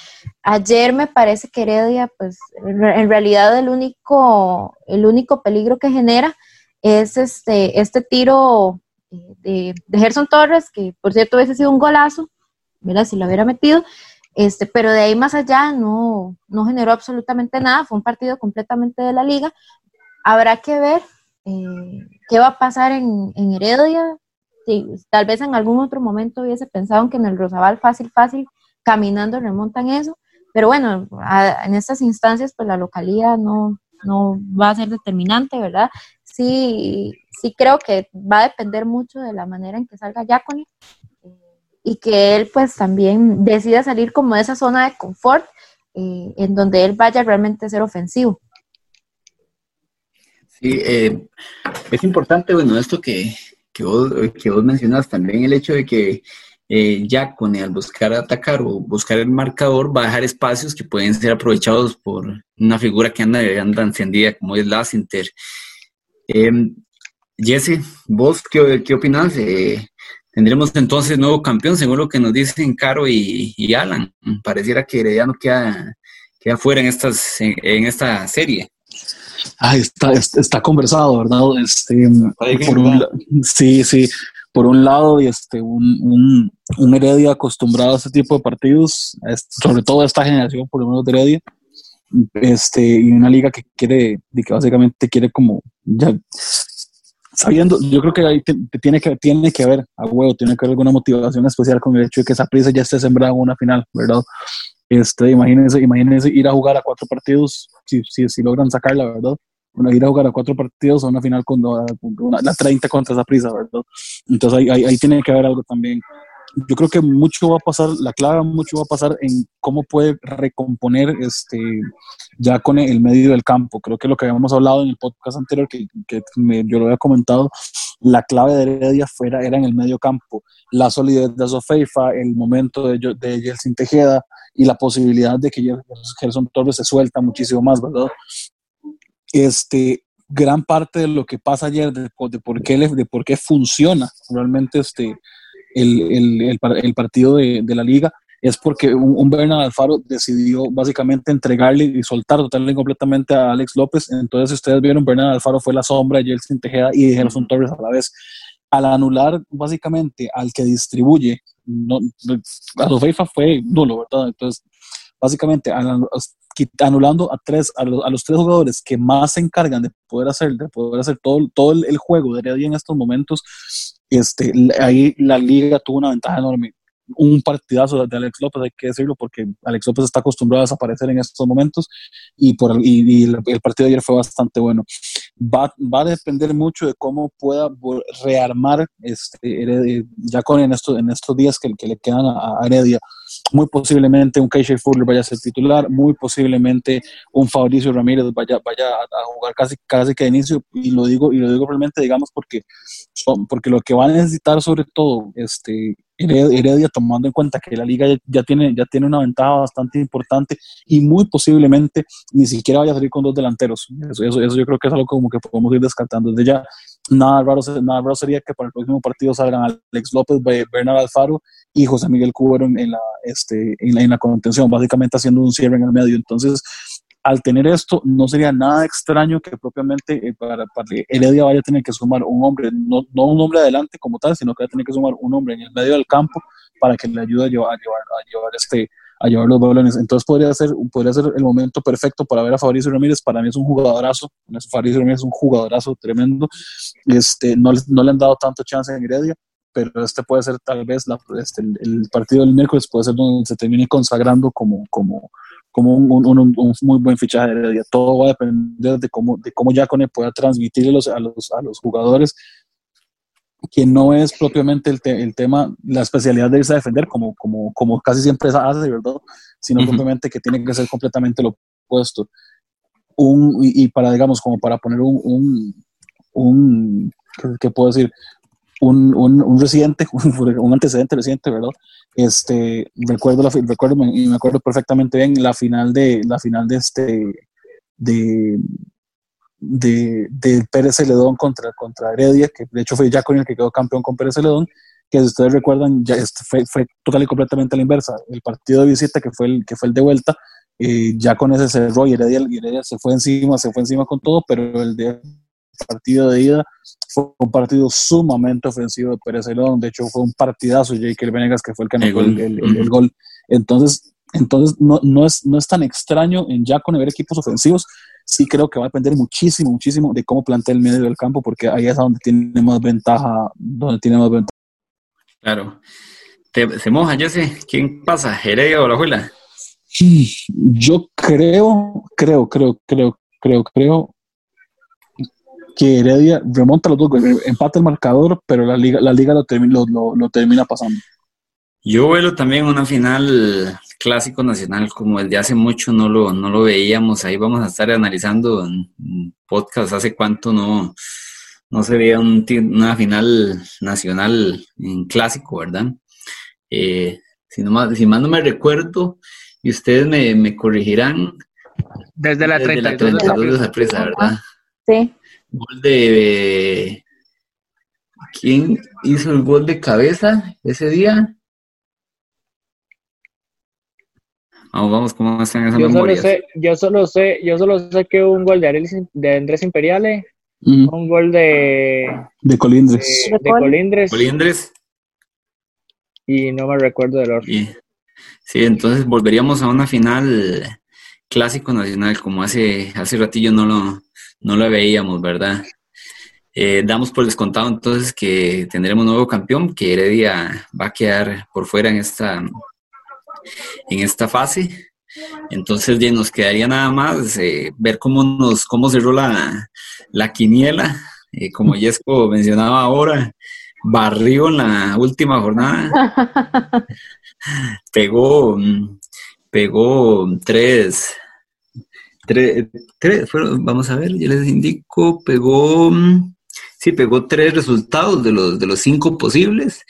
Ayer me parece que Heredia, pues en realidad el único, el único peligro que genera es este, este tiro eh, de, de Gerson Torres, que por cierto hubiese sido un golazo, mira, si lo hubiera metido, este, pero de ahí más allá no, no generó absolutamente nada, fue un partido completamente de la liga. Habrá que ver eh, qué va a pasar en, Heredia. tal vez en algún otro momento hubiese pensado que en el Rosabal fácil, fácil, caminando remontan eso, pero bueno, en estas instancias pues la localidad no, no va a ser determinante, ¿verdad? Sí, sí creo que va a depender mucho de la manera en que salga Yaconi y que él pues también decida salir como de esa zona de confort eh, en donde él vaya realmente a ser ofensivo. Sí, eh, es importante, bueno, esto que, que, vos, que vos mencionas también, el hecho de que eh, con al buscar atacar o buscar el marcador va a dejar espacios que pueden ser aprovechados por una figura que anda, anda encendida como es Lassinter. Eh, Jesse, ¿vos qué, qué opinas? Eh, Tendremos entonces nuevo campeón, según lo que nos dicen Caro y, Alan. Pareciera que Herediano queda, queda fuera en, estas, en, esta serie. Ah, está, está conversado, ¿verdad? Este, sí, sí. Por un lado, y este, un, un, Heredia acostumbrado a este tipo de partidos, sobre todo esta generación, por lo menos de Heredia, este, y una liga que quiere, que básicamente quiere como ya sabiendo, yo creo que ahí tiene que tiene que haber a huevo, tiene que haber alguna motivación especial con el hecho de que esa prisa ya esté sembrada en una final, ¿verdad? Este, imagínense, imagínense ir a jugar a cuatro partidos, si, si, si logran sacarla, ¿verdad? Bueno, ir a jugar a cuatro partidos a una final con, la 30 contra esa prisa, ¿verdad? Entonces ahí, ahí, ahí tiene que haber algo también yo creo que mucho va a pasar, la clave mucho va a pasar en cómo puede recomponer este ya con el medio del campo. Creo que lo que habíamos hablado en el podcast anterior, que, que yo lo había comentado, la clave de Heredia fuera, era en el medio campo. La solidez de Sofeifa, el momento de, de Jelsin Tejeda y la posibilidad de que Gerson Torres se suelta muchísimo más, ¿verdad? Este, gran parte de lo que pasa ayer, de, de por, qué, de por qué funciona realmente este, el, el, el, partido de, de, la liga es porque un, un Bernard Alfaro decidió básicamente entregarle y soltar totalmente completamente a Alex López. Entonces, si ustedes vieron, Bernard Alfaro fue la sombra de Jelsin Tejeda y de Gerson Torres a la vez. Al anular básicamente al que distribuye, no, a los FIFA fue nulo, ¿verdad? Entonces, básicamente anulando a tres a los, a los, tres jugadores que más se encargan de poder hacer de poder hacer todo, todo el, juego de Heredia en estos momentos este, ahí la liga tuvo una ventaja enorme. Un partidazo de Alex López, hay que decirlo, porque Alex López está acostumbrado a desaparecer en estos momentos y, por, y, el partido de ayer fue bastante bueno. Va, va, a depender mucho de cómo pueda rearmar este, ya con en estos, en estos días que, que le quedan a, a Heredia muy posiblemente un Keisha Fuller vaya a ser titular, muy posiblemente un Fabricio Ramírez vaya, vaya a jugar casi, casi que de inicio, y lo digo, y lo digo realmente, digamos, porque, porque lo que va a necesitar sobre todo este, Heredia, tomando en cuenta que la liga ya, tiene, ya tiene una ventaja bastante importante y muy posiblemente ni siquiera vaya a salir con dos delanteros. Eso, eso, eso yo creo que es algo como que podemos ir descartando desde ya. Nada raro, nada raro sería que para el próximo partido salgan Alex López, Bernard Alfaro y José Miguel Cubero en, la, este, en, la, en la contención, básicamente haciendo un cierre en el medio. Entonces, al tener esto, no sería nada extraño que propiamente eh, para, para, Heredia vaya a tener que sumar un hombre, no, no, un hombre adelante como tal, sino que va a tener que sumar un hombre en el medio del campo para que le ayude a llevar, a llevar este a llevar los balones. Entonces podría ser, podría ser el momento perfecto para ver a Fabricio Ramírez. Para mí es un jugadorazo. Fabricio Ramírez es un jugadorazo tremendo. Este, no, no le han dado tanto chance en Heredia, pero este puede ser tal vez la, este, el, partido del miércoles puede ser donde se termine consagrando como, como, como un, un, un, muy buen fichaje de Heredia. Todo va a depender de cómo, de cómo Yacone pueda transmitirle los, a los, a los jugadores que no es propiamente el, el, tema, la especialidad de irse a defender, como, como, como casi siempre hace, ¿verdad? Sino propiamente que tiene que ser completamente lo opuesto. Un, y, para, digamos, como para poner un, un, un ¿qué, puedo decir? un, un, residente, un, antecedente reciente, ¿verdad? Este, recuerdo, la, recuerdo y me acuerdo perfectamente bien la final de, la final de este, de, de, de Pérez Celedón contra, contra Heredia, que de hecho fue ya con el que quedó campeón con Pérez Celedón, que si ustedes recuerdan, ya fue, fue total y completamente a la inversa. El partido de visita, que fue el, que fue el de vuelta, eh, ya con ese cerró y Heredia, Heredia se fue encima, se fue encima con todo, pero el de partido de ida fue un partido sumamente ofensivo de Pérez Celedón. De hecho, fue un partidazo Jake Venegas que fue el que anotó el, el, gol. Entonces, entonces no, no, es, no es tan extraño en ya con ver equipos ofensivos. Sí creo que va a depender muchísimo, muchísimo de cómo plantea el medio del campo, porque ahí es donde tiene más ventaja, donde tiene más ventaja. Claro. se moja, Jesse. ¿Quién pasa? ¿Heredia o la Juela? Yo creo, creo, creo, creo, creo, creo que Heredia remonta los dos empata el marcador, pero la liga, la liga lo, lo, termina pasando. Yo vuelo también una final clásico nacional, como el de hace mucho no lo, no lo veíamos, ahí vamos a estar analizando en podcast hace cuánto no, no se veía una final nacional en clásico, ¿verdad? Eh, si, no más, si más no me recuerdo, y ustedes me, corregirán. Desde la 32, de sorpresa, ¿verdad? Sí. Gol de. ¿Quién hizo el gol de cabeza ese día? Vamos, vamos, ¿cómo están esas yo Solo sé, yo solo sé, yo solo sé que hubo un gol de, de Andrés Imperiale, un gol de de Colindres. De, Colindres. Colindres. Y no me recuerdo del orden. Sí, entonces volveríamos a una final clásico nacional, como hace, hace ratillo no lo, no lo veíamos, ¿verdad? Eh, damos por descontado entonces que tendremos nuevo campeón, que Heredia va a quedar por fuera en esta, en esta fase. Entonces ya nos quedaría nada más eh, ver cómo nos cómo cerró la, la quiniela. Eh, como Yesco mencionaba ahora, barrió en la última jornada. pegó, pegó tres, tres, tres vamos a ver, yo les indico, pegó, sí, pegó tres resultados de los, de los cinco posibles.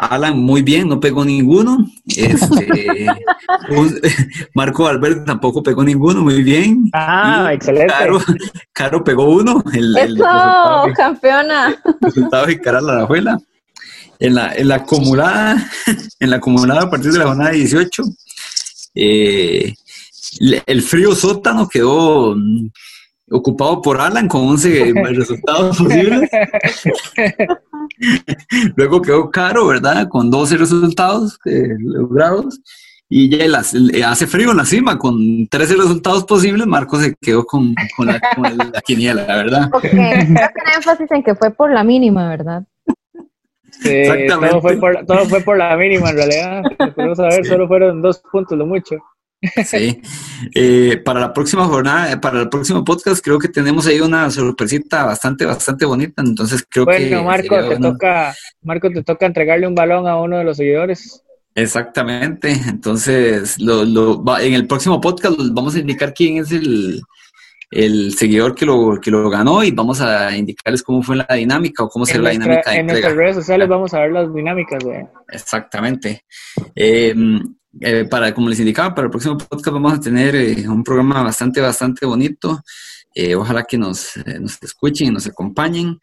Alan muy bien, no pegó ninguno. Este, Marco Alberto tampoco pegó ninguno, muy bien. Ah, excelente. Caro, pegó uno. El, Eso, campeona. resultado de cara a la abuela. En la, en la acumulada, en la acumulada a partir de la jornada 18, eh, el frío sótano quedó ocupado por Alan con 11 resultados posibles. Luego quedó Caro, ¿verdad? Con 12 resultados eh, logrados. Y ya hace frío en la cima, con 13 resultados posibles, Marco se quedó con, la, quiniela, ¿verdad? Ok, creo que énfasis en que fue por la mínima, ¿verdad? Exactamente. Todo fue, por, todo fue por la mínima en realidad. Queremos saber, solo fueron dos puntos, lo mucho. Sí. Eh, para la próxima jornada, para el próximo podcast, creo que tenemos ahí una sorpresita bastante, bastante bonita. Entonces creo que. Bueno, Marco, te toca, Marco, te toca entregarle un balón a uno de los seguidores. Exactamente. Entonces, lo, lo, en el próximo podcast vamos a indicar quién es el, el seguidor que lo, que lo ganó y vamos a indicarles cómo fue la dinámica o cómo será la dinámica. en nuestras redes sociales vamos a ver las dinámicas. Exactamente. Eh, eh, para, como les indicaba, para el próximo podcast vamos a tener eh, un programa bastante, bastante bonito. ojalá que nos, nos escuchen y nos acompañen.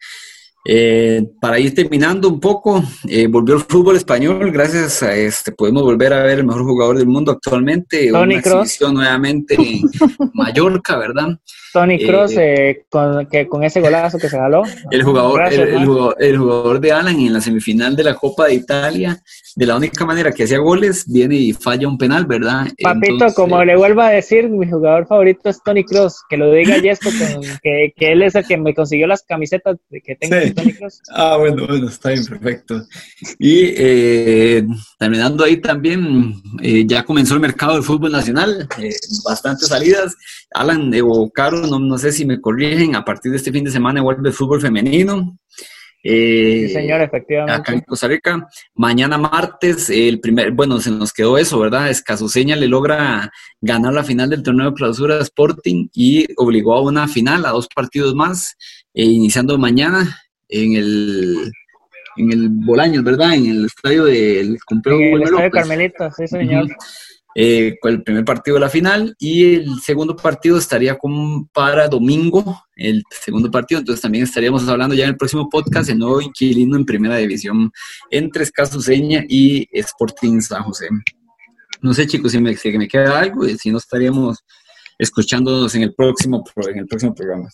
Eh, para ir terminando un poco, eh, volvió el fútbol español, gracias a este podemos volver a ver el mejor jugador del mundo actualmente, Tony Cross. nuevamente en Mallorca, ¿verdad? Tony Cross, eh, con, que, con ese golazo que se jaló. El jugador, el, jugador, de Alan en la semifinal de la Copa de Italia, de la única manera que hacía goles, viene y falla un penal, ¿verdad? Papito, como le vuelvo a decir, mi jugador favorito es Tony Cross, que lo diga Jesco, que, que él es el que me consiguió las camisetas que tengo Tony Cross. Ah, bueno, bueno, está bien, perfecto. Y eh, terminando ahí también, eh, ya comenzó el mercado del fútbol nacional, eh, bastantes salidas. Alan o Caro, no, no sé si me corrigen, a partir de este fin de semana vuelve el fútbol femenino. Eh, sí, señor, efectivamente. Acá en Costa Rica. Mañana martes, el primer, bueno, se nos quedó eso, ¿verdad? Escasuseña le logra ganar la final del torneo de clausura Sporting y obligó a una final, a dos partidos más, eh, iniciando mañana en el en el Bolaños, ¿verdad? En el estadio del Complejo En el estadio Carmelita, sí, señor. Eh, el primer partido de la final y el segundo partido estaría como para domingo, el segundo partido, entonces también estaríamos hablando ya en el próximo podcast el nuevo inquilino en primera división entre Escasuseña y Sporting San José. No sé chicos si me, si me queda algo, y si no estaríamos escuchándonos en el próximo, en el próximo programa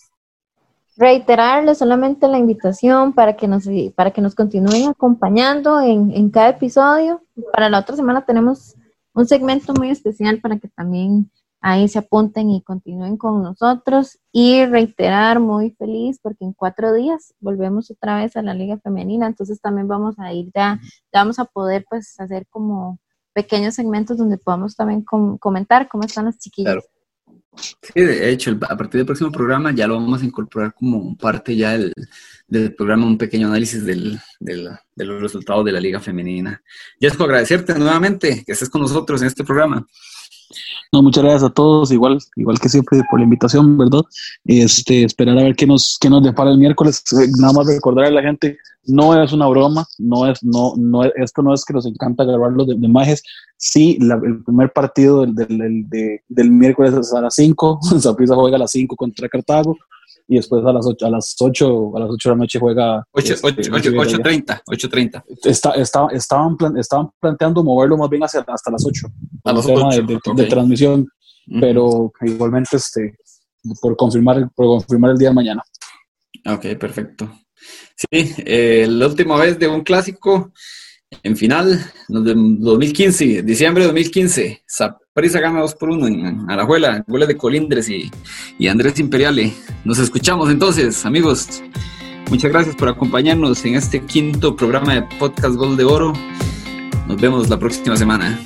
reiterarles solamente la invitación para que nos, para que nos continúen acompañando en, en, cada episodio. Para la otra semana tenemos un segmento muy especial para que también ahí se apunten y continúen con nosotros. Y reiterar muy feliz porque en cuatro días volvemos otra vez a la Liga Femenina, entonces también vamos a ir ya, ya vamos a poder pues hacer como pequeños segmentos donde podamos también comentar cómo están las chiquillas. Sí, de hecho, a partir del próximo programa ya lo vamos a incorporar como parte ya del, del programa, un pequeño análisis del, del, de los resultados de la Liga Femenina. Jessico, agradecerte nuevamente que estés con nosotros en este programa. No, muchas gracias a todos, igual, igual que siempre por la invitación, ¿verdad? Este, esperar a ver qué nos, qué nos depara el miércoles. Eh, nada más recordar a la gente, no es una broma, no es, no, no, esto no es que nos encanta grabarlo de, de majes. Sí, el primer partido del, del, del, del miércoles es a las 5, Zaprisa juega a las 5 contra Cartago y después a las 8, a las 8, a las 8 de la noche juega. 8.30, 8.30. Este, está, está, estaban, estaban planteando moverlo más bien hacia, hasta las 8. A las 8 de, transmisión, pero igualmente este, por, confirmar, por confirmar el día de mañana. Ok, perfecto. Sí, eh, la última vez de un clásico en final, 2015, diciembre de 2015, Saprissa gana 2 por 1 en Arajuela, goles de Colindres y, y Andrés Imperiale. Nos escuchamos entonces, amigos. Muchas gracias por acompañarnos en este quinto programa de Podcast Gol de Oro. Nos vemos la próxima semana.